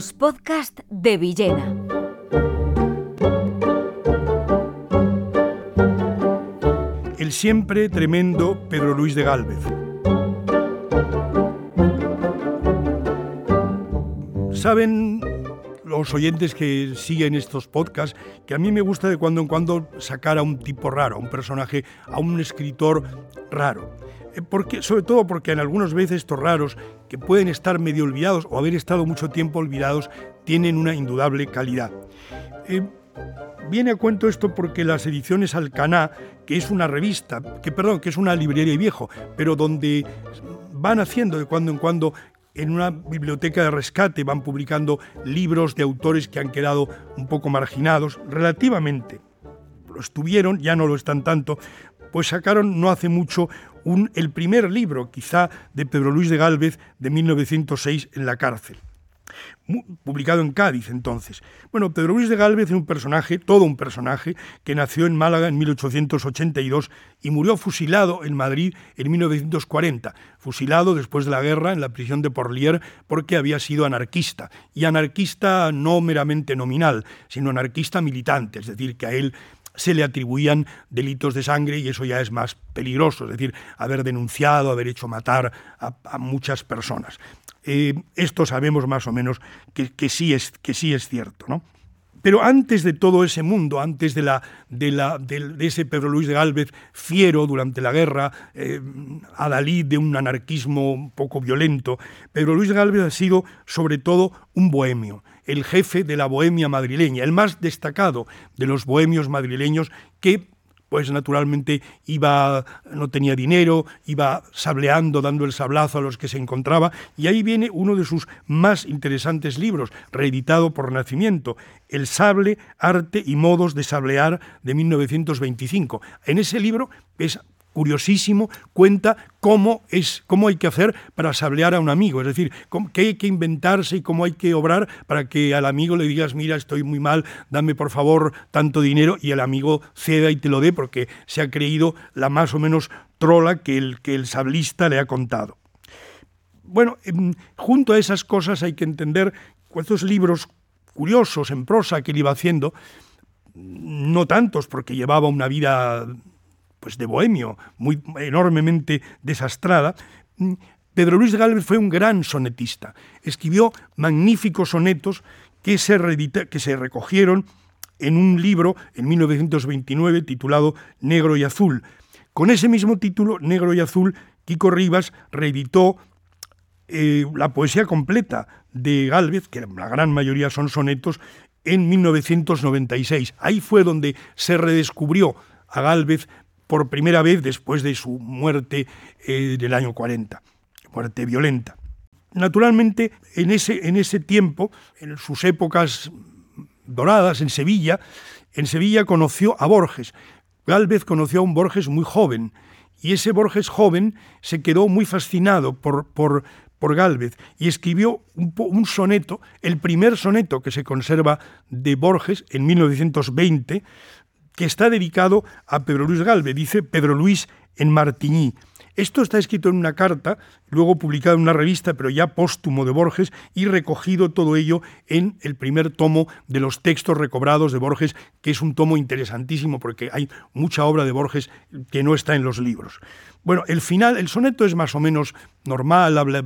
Los podcasts de Villena. El siempre tremendo Pedro Luis de Gálvez. Saben los oyentes que siguen estos podcasts que a mí me gusta de cuando en cuando sacar a un tipo raro, a un personaje, a un escritor raro. Eh, porque, sobre todo porque en algunas veces estos raros, que pueden estar medio olvidados o haber estado mucho tiempo olvidados, tienen una indudable calidad. Eh, viene a cuento esto porque las ediciones Alcaná, que es una revista, que perdón, que es una librería viejo, pero donde van haciendo de cuando en cuando en una biblioteca de rescate van publicando libros de autores que han quedado un poco marginados, relativamente. Lo estuvieron, ya no lo están tanto, pues sacaron no hace mucho un, el primer libro, quizá, de Pedro Luis de Gálvez de 1906 en la cárcel publicado en Cádiz entonces. Bueno, Pedro Luis de Gálvez es un personaje, todo un personaje, que nació en Málaga en 1882 y murió fusilado en Madrid en 1940, fusilado después de la guerra en la prisión de Porlier porque había sido anarquista, y anarquista no meramente nominal, sino anarquista militante, es decir, que a él se le atribuían delitos de sangre y eso ya es más peligroso, es decir, haber denunciado, haber hecho matar a, muchas personas. Eh, esto sabemos más o menos que, sí, es, que sí es cierto, ¿no? Pero antes de todo ese mundo, antes de, ese Pedro Luis de Gálvez fiero durante la guerra, eh, adalid de un anarquismo un poco violento, Pedro Luis de Gálvez ha sido sobre todo un bohemio el jefe de la bohemia madrileña, el más destacado de los bohemios madrileños que pues naturalmente iba, no tenía dinero, iba sableando, dando el sablazo a los que se encontraba, y ahí viene uno de sus más interesantes libros, reeditado por Nacimiento, El sable, arte y modos de sablear de 1925. En ese libro es curiosísimo, cuenta cómo, es, cómo hay que hacer para sablear a un amigo, es decir, qué hay que inventarse y cómo hay que obrar para que al amigo le digas, mira, estoy muy mal, dame por favor tanto dinero y el amigo ceda y te lo dé porque se ha creído la más o menos trola que el, que el sablista le ha contado. Bueno, em, junto a esas cosas hay que entender estos libros curiosos en prosa que él iba haciendo, no tantos porque llevaba una vida pues de bohemio, muy enormemente desastrada, mm, Pedro Luis de Gálvez fue un gran sonetista. Escribió magníficos sonetos que se, que se recogieron en un libro en 1929 titulado Negro y Azul. Con ese mismo título, Negro y Azul, Kiko Rivas reeditó eh, la poesía completa de Gálvez, que la gran mayoría son sonetos, en 1996. Ahí fue donde se redescubrió a Gálvez por primera vez después de su muerte eh, del año 40, muerte violenta. Naturalmente, en ese, en ese tiempo, en sus épocas doradas en Sevilla, en Sevilla conoció a Borges. Gálvez conoció a un Borges muy joven, y ese Borges joven se quedó muy fascinado por, por, por Gálvez y escribió un, un, soneto, el primer soneto que se conserva de Borges en 1920, que está dedicado a Pedro Luis Galve, dice Pedro Luis en Martiñí. Esto está escrito en una carta, luego publicado en una revista, pero ya póstumo de Borges, y recogido todo ello en el primer tomo de los textos recobrados de Borges, que es un tomo interesantísimo porque hay mucha obra de Borges que no está en los libros. Bueno, el final, el soneto es más o menos normal, habla,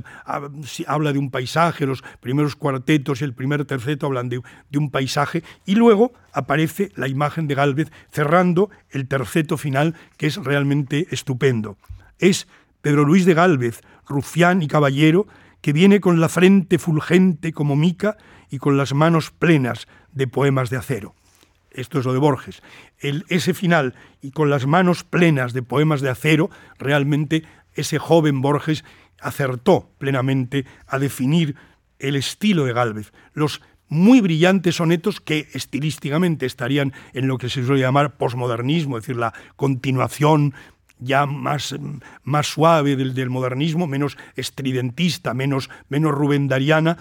habla de un paisaje, los primeros cuartetos y el primer terceto hablan de, de, un paisaje, y luego aparece la imagen de Gálvez cerrando el terceto final, que es realmente estupendo. Es Pedro Luis de Gálvez, rufián y caballero, que viene con la frente fulgente como mica y con las manos plenas de poemas de acero. Esto es lo de Borges, ese final y con las manos plenas de poemas de acero, realmente ese joven Borges acertó plenamente a definir el estilo de Gálvez, los muy brillantes sonetos que estilísticamente estarían en lo que se suele llamar posmodernismo, es decir, la continuación ya más, más suave del, del, modernismo, menos estridentista, menos, menos rubendariana,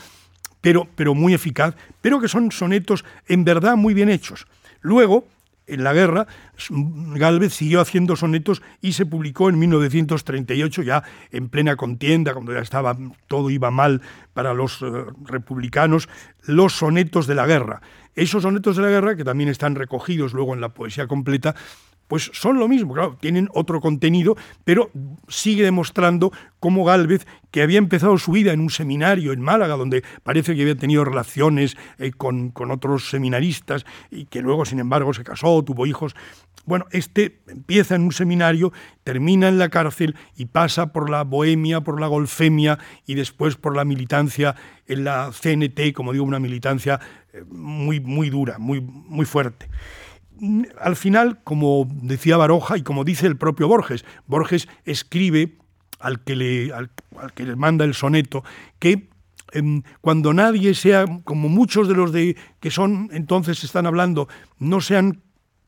pero, pero muy eficaz, pero que son sonetos en verdad muy bien hechos. Luego, en la guerra, Galvez siguió haciendo sonetos y se publicó en 1938, ya en plena contienda, cuando ya estaba todo iba mal para los eh, republicanos, los sonetos de la guerra. Esos sonetos de la guerra, que también están recogidos luego en la poesía completa, pues son lo mismo, claro, tienen otro contenido, pero sigue demostrando cómo Galvez, que había empezado su vida en un seminario en Málaga, donde parece que había tenido relaciones eh, con, con, otros seminaristas y que luego, sin embargo, se casó, tuvo hijos. Bueno, este empieza en un seminario, termina en la cárcel y pasa por la bohemia, por la golfemia y después por la militancia en la CNT, como digo, una militancia eh, muy, muy dura, muy, muy fuerte al final, como decía Baroja y como dice el propio Borges, Borges escribe al que le, al, que le manda el soneto que em, cuando nadie sea, como muchos de los de que son entonces están hablando, no sean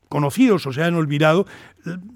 conocidos o se han olvidado,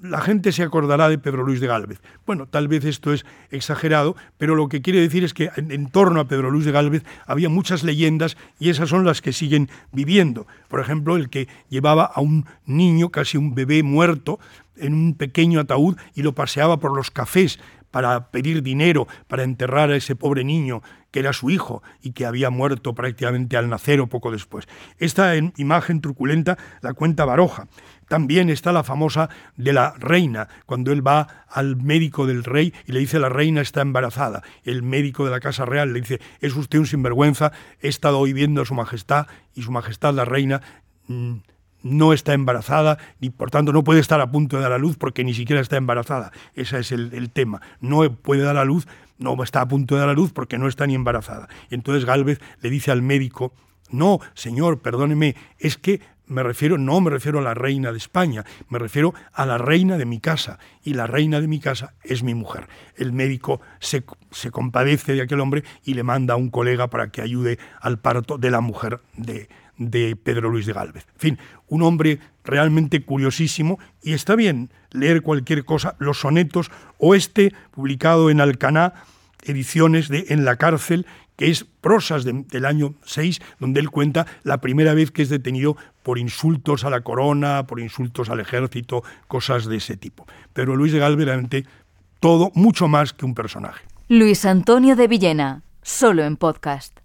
la gente se acordará de Pedro Luis de Gálvez. Bueno, tal vez esto es exagerado, pero lo que quiere decir es que en, torno a Pedro Luis de Gálvez había muchas leyendas y esas son las que siguen viviendo. Por ejemplo, el que llevaba a un niño, casi un bebé muerto, en un pequeño ataúd y lo paseaba por los cafés para pedir dinero para enterrar a ese pobre niño que era su hijo y que había muerto prácticamente al nacer o poco después. Esta imagen truculenta la cuenta Baroja. También está la famosa de la reina, cuando él va al médico del rey y le dice la reina está embarazada. El médico de la Casa Real le dice, es usted un sinvergüenza, he estado hoy viendo a su majestad y su majestad la reina mm, no está embarazada y por tanto no puede estar a punto de dar a luz porque ni siquiera está embarazada. Ese es el, tema. No puede dar a luz, no está a punto de dar a luz porque no está ni embarazada. Y entonces Galvez le dice al médico, no, señor, perdóneme, es que me refiero, no me refiero a la reina de España, me refiero a la reina de mi casa, y la reina de mi casa es mi mujer. El médico se, se, compadece de aquel hombre y le manda a un colega para que ayude al parto de la mujer de, de Pedro Luis de Galvez. En fin, un hombre realmente curiosísimo y está bien leer cualquier cosa, los sonetos o este publicado en Alcaná, ediciones de En la cárcel, que es prosas del año 6, donde él cuenta la primera vez que es detenido por insultos a la corona, por insultos al ejército, cosas de ese tipo. Pero Luis de Galvez realmente todo mucho más que un personaje. Luis Antonio de Villena, solo en podcast.